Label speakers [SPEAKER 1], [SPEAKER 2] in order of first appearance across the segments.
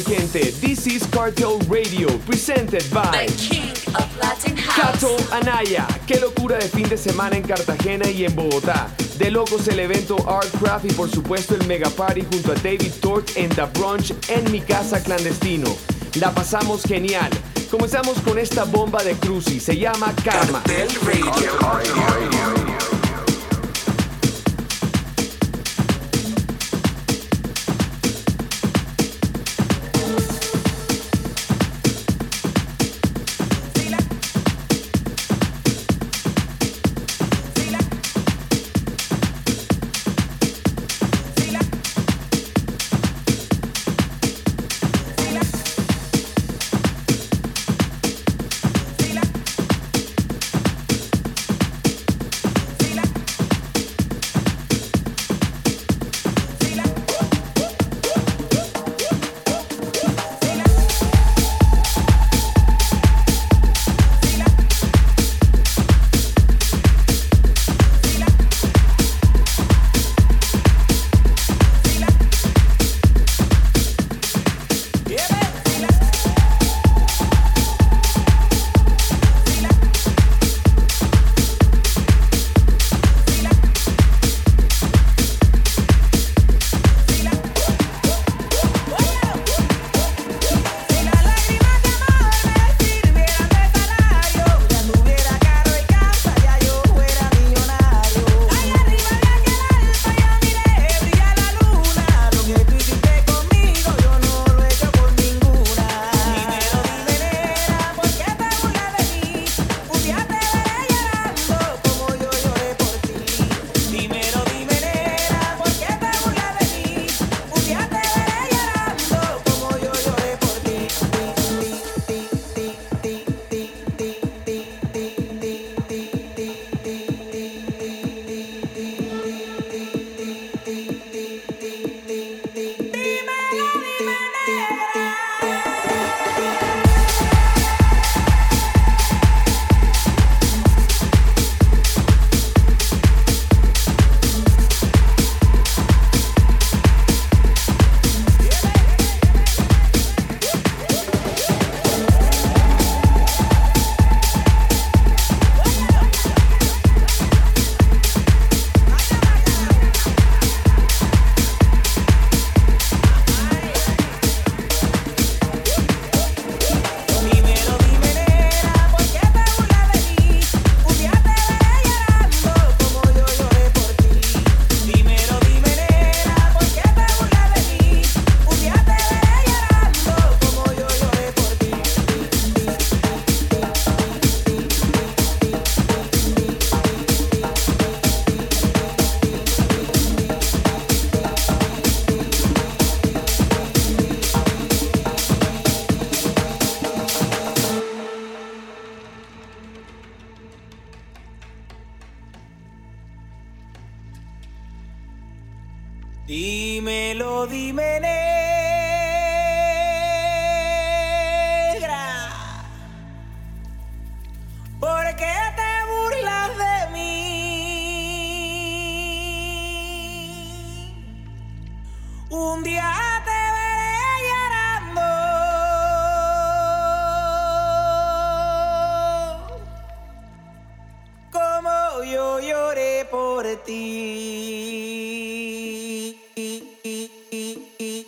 [SPEAKER 1] mi gente,
[SPEAKER 2] this is Cartel Radio, presented by
[SPEAKER 3] The King of Latin House.
[SPEAKER 2] Cato Anaya. Qué locura de fin de semana en Cartagena y en Bogotá. De locos el evento Art Craft y por supuesto el Mega Party junto a David Tort en The Brunch en mi casa clandestino. La pasamos genial. Comenzamos con esta bomba de Cruzy, se llama Karma.
[SPEAKER 4] Cartel Radio.
[SPEAKER 5] Dímelo,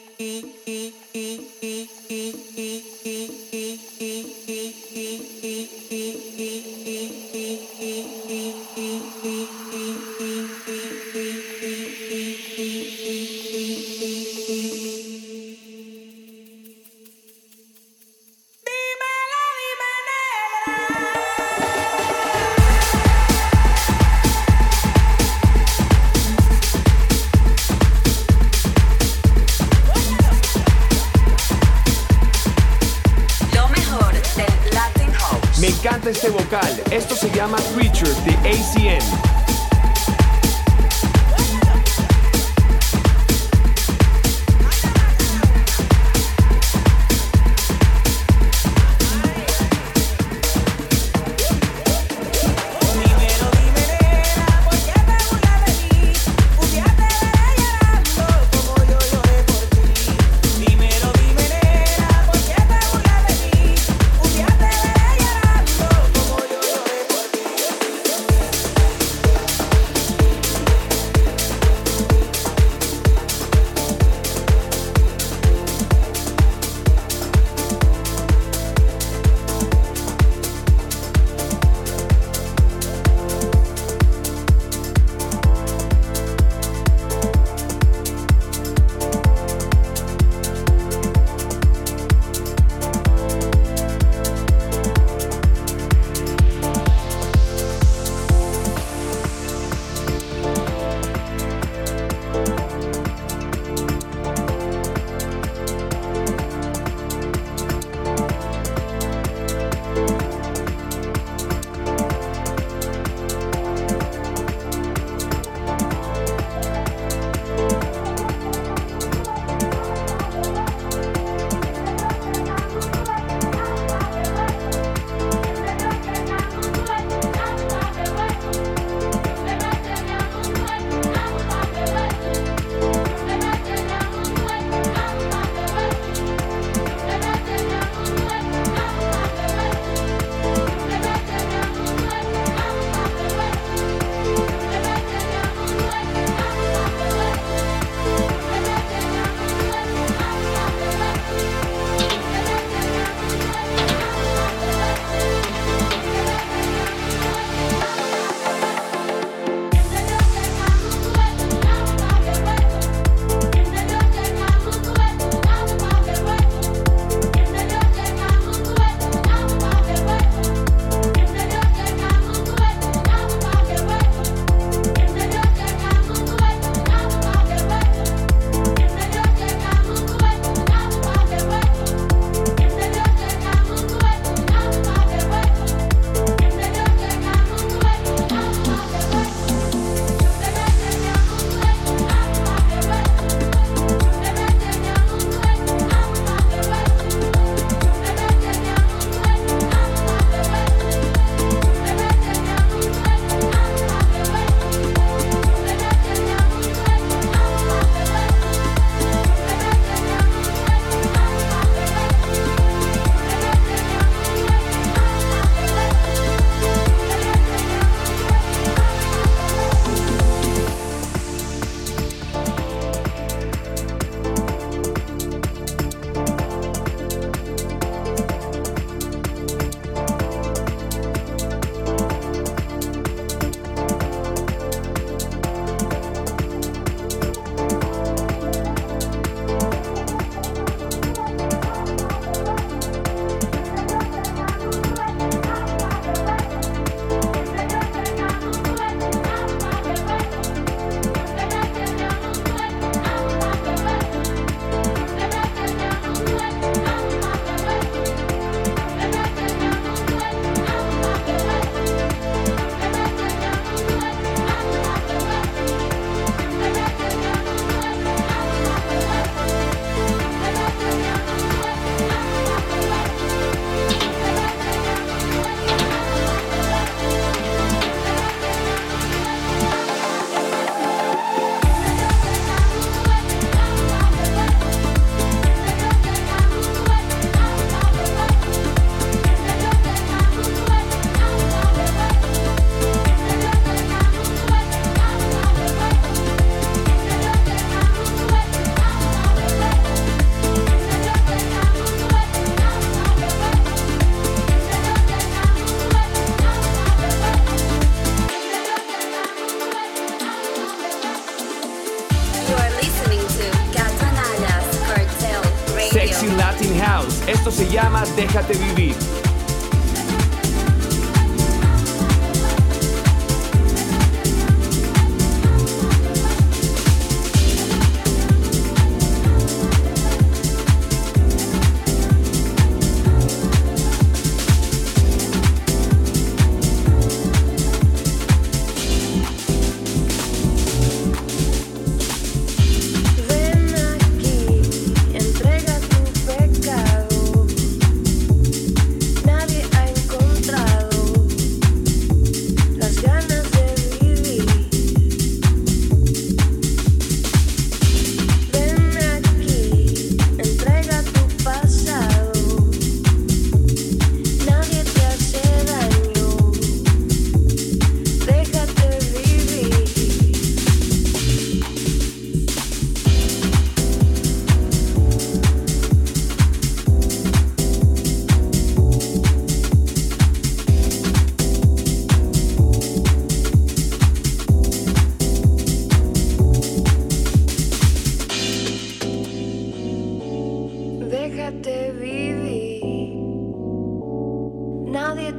[SPEAKER 5] Thank you.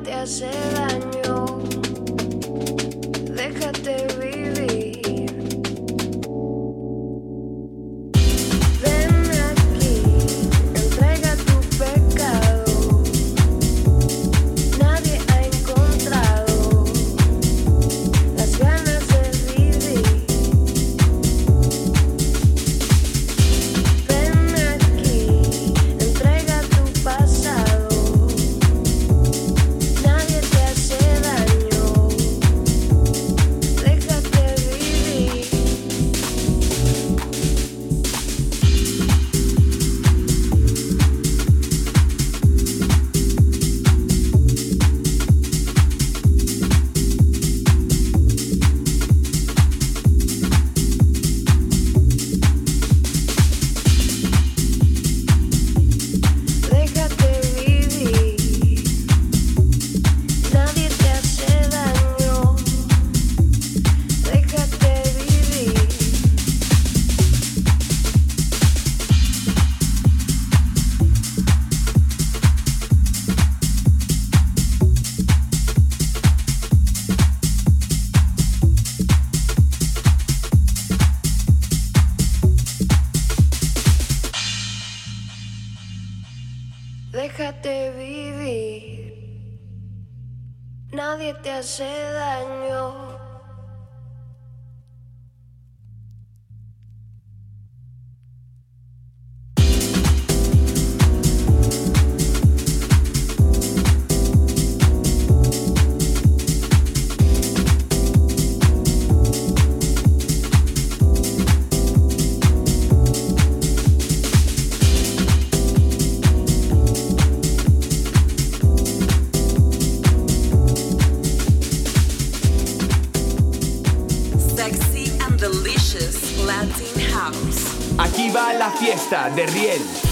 [SPEAKER 5] Te
[SPEAKER 6] hace daño. Déjate vivir. De
[SPEAKER 2] Riel.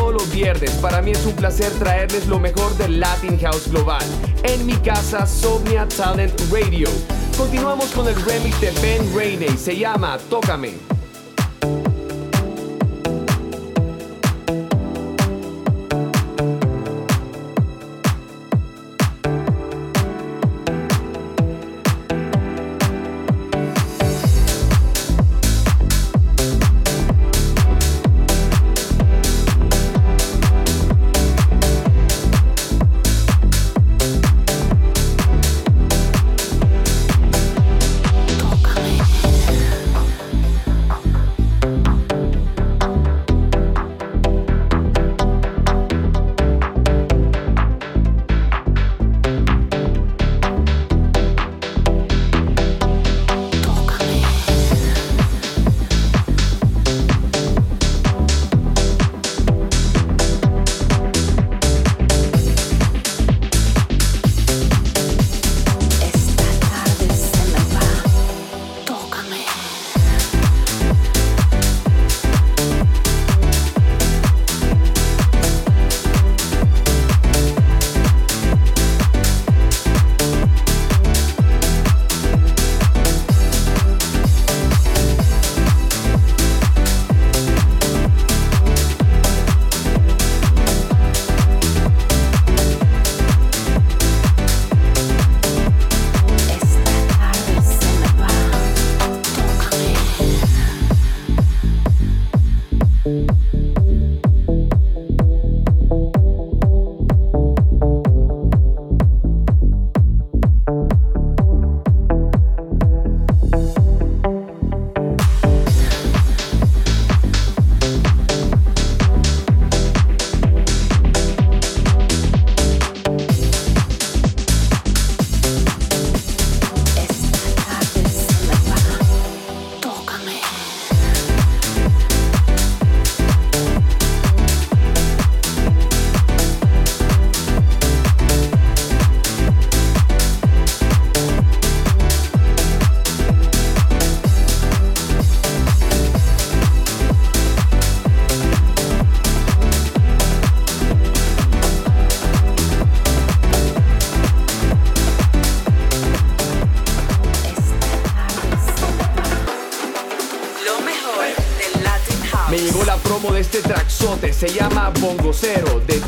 [SPEAKER 2] Todos los viernes. Para mí es un placer traerles lo mejor del Latin House Global. En mi casa, Somnia Talent Radio. Continuamos con el remix de Ben Rainey. Se llama Tócame.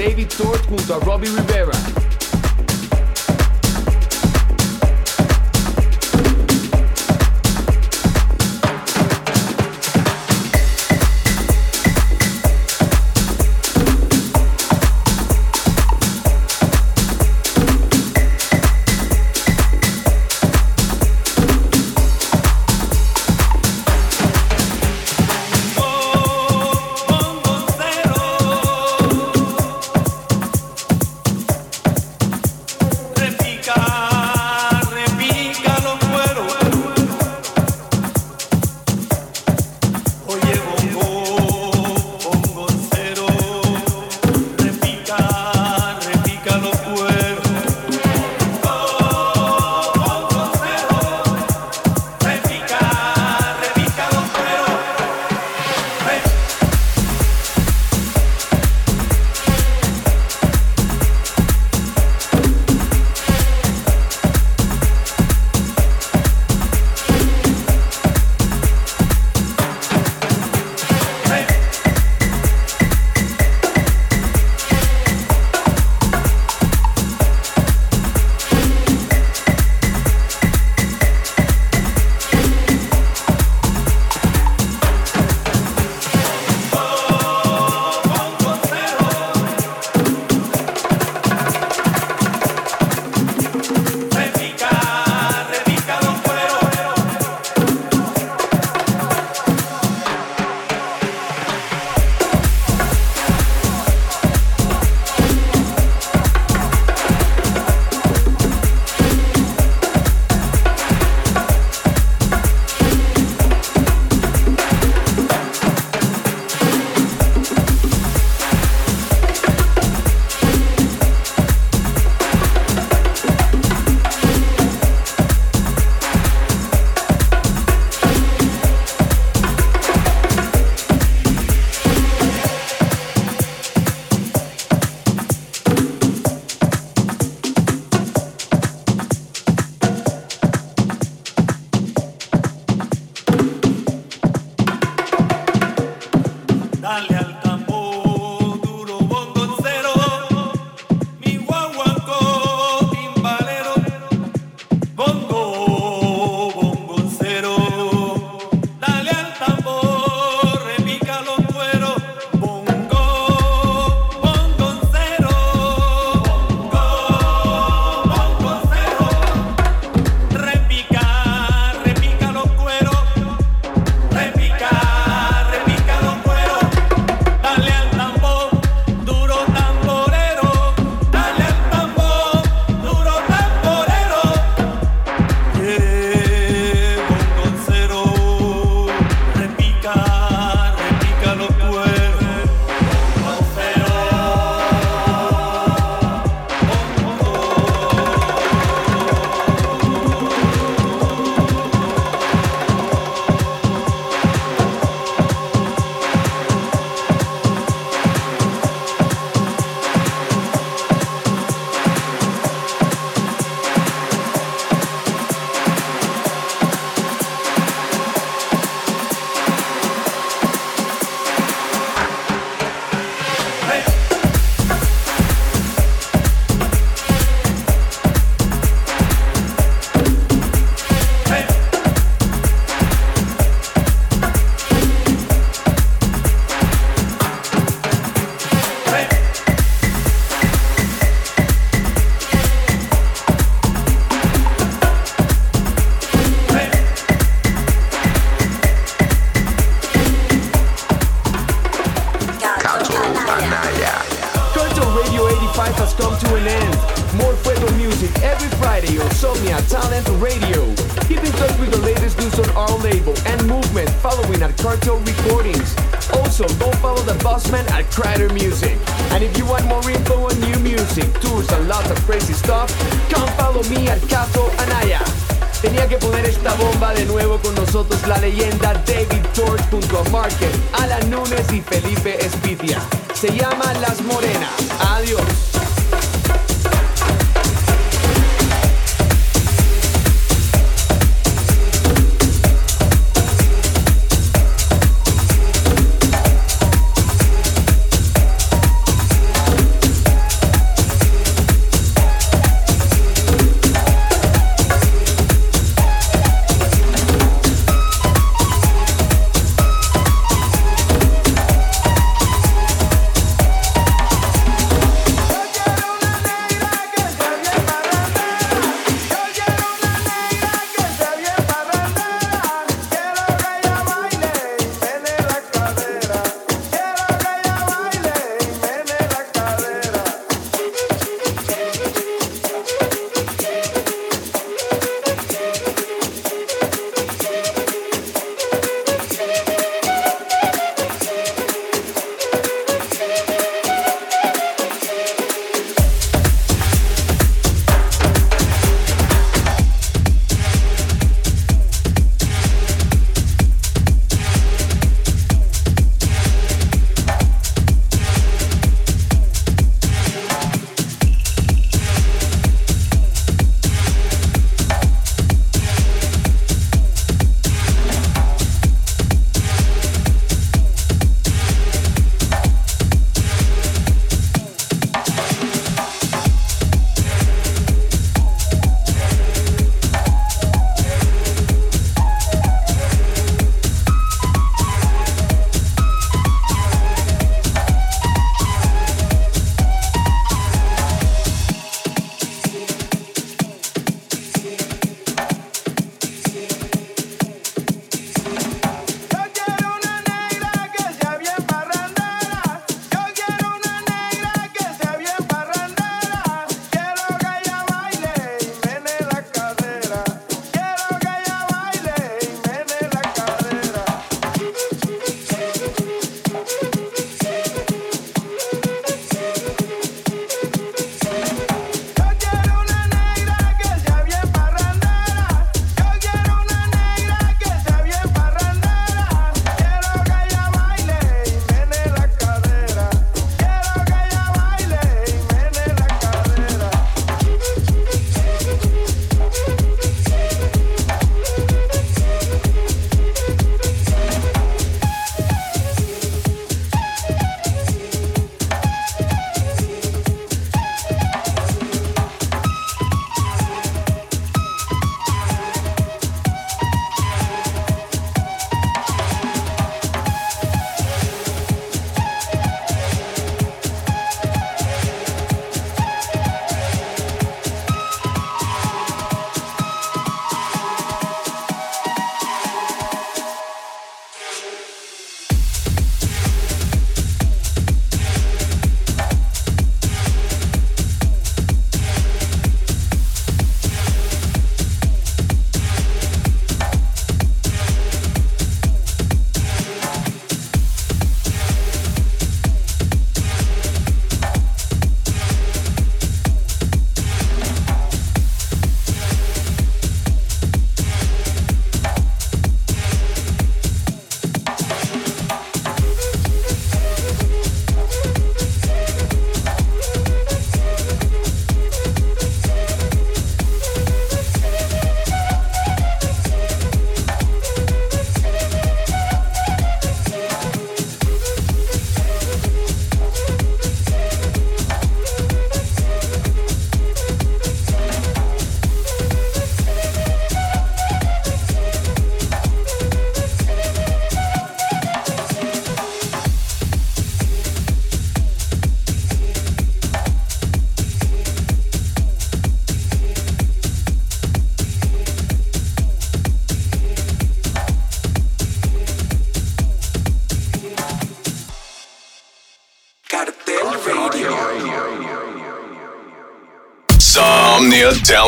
[SPEAKER 2] David Tort junto a Robbie Rivera.